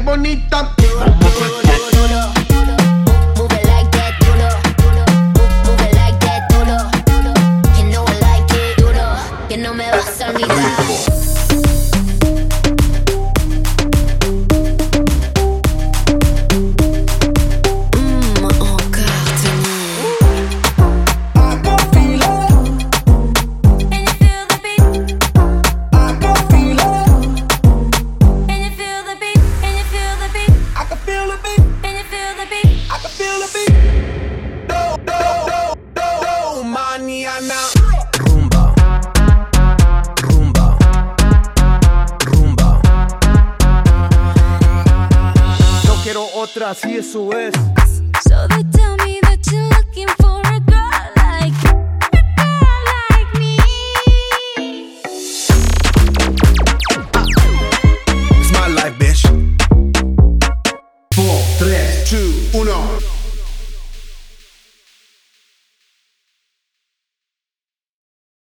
bonita. Like it, duro. Que no me vas a olvidar. Quiero otra, si eso es. So they tell me that you're looking for a girl like, a girl like me. It's my life, bitch. 4, 3, 2, 1.